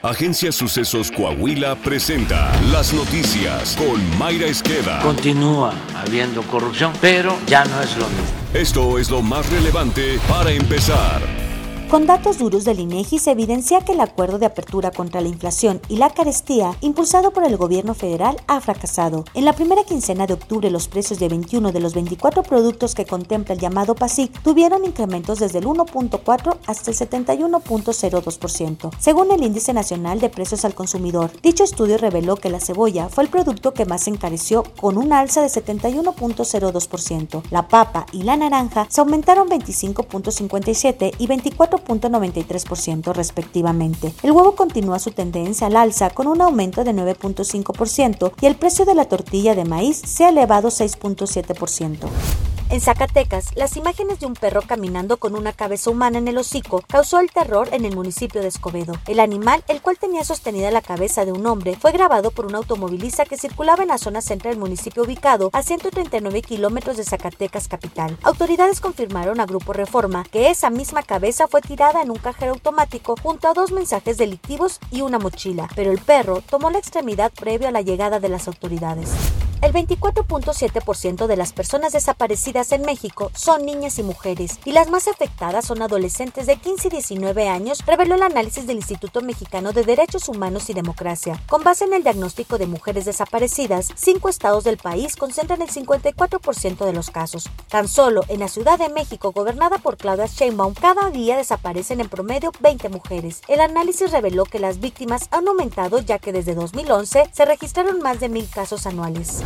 Agencia Sucesos Coahuila presenta las noticias con Mayra Esqueda. Continúa habiendo corrupción, pero ya no es lo mismo. Esto es lo más relevante para empezar. Con datos duros del INEGI se evidencia que el acuerdo de apertura contra la inflación y la carestía impulsado por el gobierno federal ha fracasado. En la primera quincena de octubre los precios de 21 de los 24 productos que contempla el llamado PASIC tuvieron incrementos desde el 1.4 hasta el 71.02%, según el Índice Nacional de Precios al Consumidor. Dicho estudio reveló que la cebolla fue el producto que más se encareció con un alza de 71.02%. La papa y la naranja se aumentaron 25.57 y 24 .93% respectivamente. El huevo continúa su tendencia al alza con un aumento de 9.5% y el precio de la tortilla de maíz se ha elevado 6.7%. En Zacatecas, las imágenes de un perro caminando con una cabeza humana en el hocico causó el terror en el municipio de Escobedo. El animal, el cual tenía sostenida la cabeza de un hombre, fue grabado por un automovilista que circulaba en la zona central del municipio ubicado a 139 kilómetros de Zacatecas capital. Autoridades confirmaron a Grupo Reforma que esa misma cabeza fue tirada en un cajero automático junto a dos mensajes delictivos y una mochila, pero el perro tomó la extremidad previo a la llegada de las autoridades. El 24.7% de las personas desaparecidas en México son niñas y mujeres, y las más afectadas son adolescentes de 15 y 19 años, reveló el análisis del Instituto Mexicano de Derechos Humanos y Democracia. Con base en el diagnóstico de mujeres desaparecidas, cinco estados del país concentran el 54% de los casos. Tan solo en la Ciudad de México, gobernada por Claudia Sheinbaum, cada día desaparecen en promedio 20 mujeres. El análisis reveló que las víctimas han aumentado ya que desde 2011 se registraron más de mil casos anuales.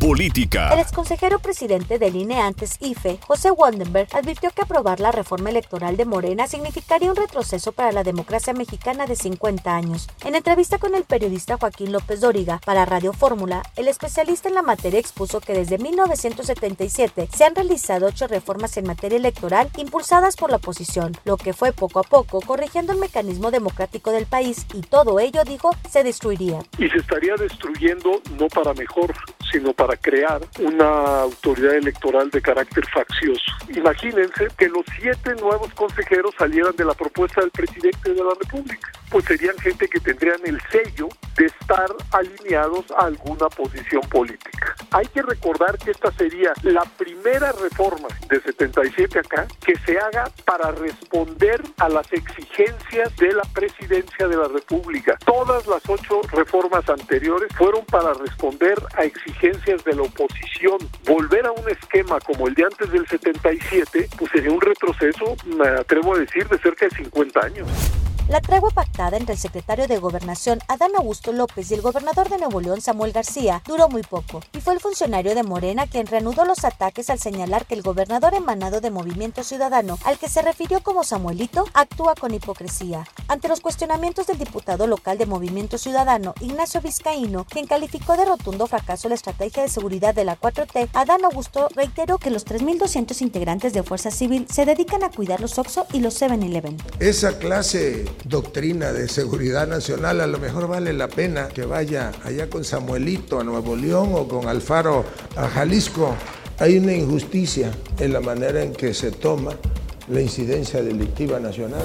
Política. El exconsejero presidente del INE antes IFE, José Wandenberg, advirtió que aprobar la reforma electoral de Morena significaría un retroceso para la democracia mexicana de 50 años. En entrevista con el periodista Joaquín López Dóriga para Radio Fórmula, el especialista en la materia expuso que desde 1977 se han realizado ocho reformas en materia electoral impulsadas por la oposición, lo que fue poco a poco corrigiendo el mecanismo democrático del país y todo ello, dijo, se destruiría. Y se estaría destruyendo no para mejor, sino para crear una autoridad electoral de carácter faccioso. Imagínense que los siete nuevos consejeros salieran de la propuesta del presidente de la República. Pues serían gente que tendrían el sello de estar alineados a alguna posición política. Hay que recordar que esta sería la primera reforma de 77 acá que se haga para responder a las exigencias de la presidencia de la República. Todas las ocho reformas anteriores fueron para responder a exigencias de la oposición. Volver a un esquema como el de antes del 77, pues sería un retroceso, me atrevo a decir, de cerca de 50 años. La tregua pactada entre el secretario de Gobernación Adán Augusto López y el gobernador de Nuevo León Samuel García duró muy poco, y fue el funcionario de Morena quien reanudó los ataques al señalar que el gobernador emanado de Movimiento Ciudadano, al que se refirió como Samuelito, actúa con hipocresía. Ante los cuestionamientos del diputado local de Movimiento Ciudadano, Ignacio Vizcaíno, quien calificó de rotundo fracaso la estrategia de seguridad de la 4T, Adán Augusto reiteró que los 3.200 integrantes de Fuerza Civil se dedican a cuidar los Oxo y los 7-Eleven. Esa clase doctrina de seguridad nacional, a lo mejor vale la pena que vaya allá con Samuelito a Nuevo León o con Alfaro a Jalisco. Hay una injusticia en la manera en que se toma la incidencia delictiva nacional.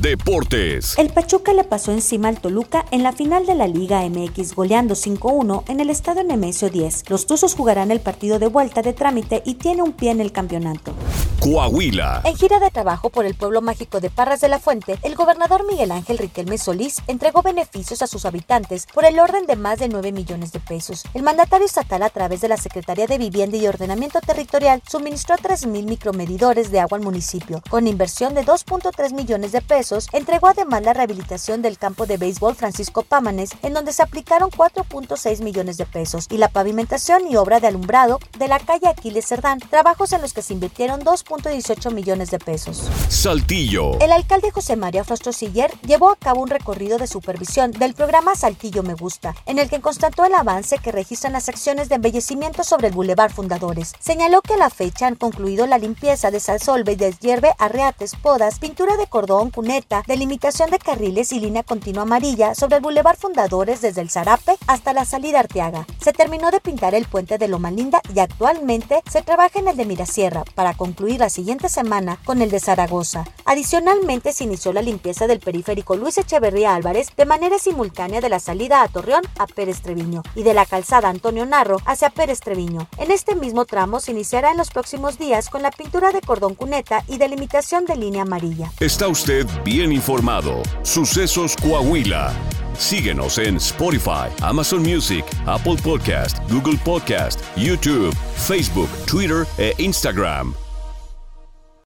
Deportes. El Pachuca le pasó encima al Toluca en la final de la Liga MX goleando 5-1 en el estadio Nemesio 10. Los Tuzos jugarán el partido de vuelta de trámite y tiene un pie en el campeonato. Coahuila. En gira de trabajo por el pueblo mágico de Parras de la Fuente, el gobernador Miguel Ángel Riquelme Solís entregó beneficios a sus habitantes por el orden de más de 9 millones de pesos. El mandatario estatal a través de la Secretaría de Vivienda y Ordenamiento Territorial suministró 3.000 micromedidores de agua al municipio, con inversión de 2.3 millones de pesos, entregó además la rehabilitación del campo de béisbol Francisco Pámanes, en donde se aplicaron 4.6 millones de pesos, y la pavimentación y obra de alumbrado de la calle Aquiles Cerdán, trabajos en los que se invirtieron 2.18 millones de pesos. Saltillo. El alcalde José María Frostro Siller llevó a cabo un recorrido de supervisión del programa Saltillo Me Gusta, en el que constató el avance que registran las acciones de embellecimiento sobre el Boulevard Fundadores. Señaló que a la fecha han concluido la limpieza de salsolve y deshierve, arreates, podas, pintura de cordón, Cuneta, delimitación de carriles y línea continua amarilla sobre el Boulevard Fundadores desde el Zarape hasta la salida Arteaga. Se terminó de pintar el puente de Loma Linda y actualmente se trabaja en el de Mirasierra para concluir la siguiente semana con el de Zaragoza. Adicionalmente se inició la limpieza del periférico Luis Echeverría Álvarez de manera simultánea de la salida a Torreón a Pérez Treviño y de la calzada Antonio Narro hacia Pérez Treviño. En este mismo tramo se iniciará en los próximos días con la pintura de cordón cuneta y delimitación de línea amarilla. Está usted bien informado. Sucesos Coahuila. Síguenos en Spotify, Amazon Music, Apple Podcast, Google Podcast, YouTube, Facebook, Twitter e Instagram.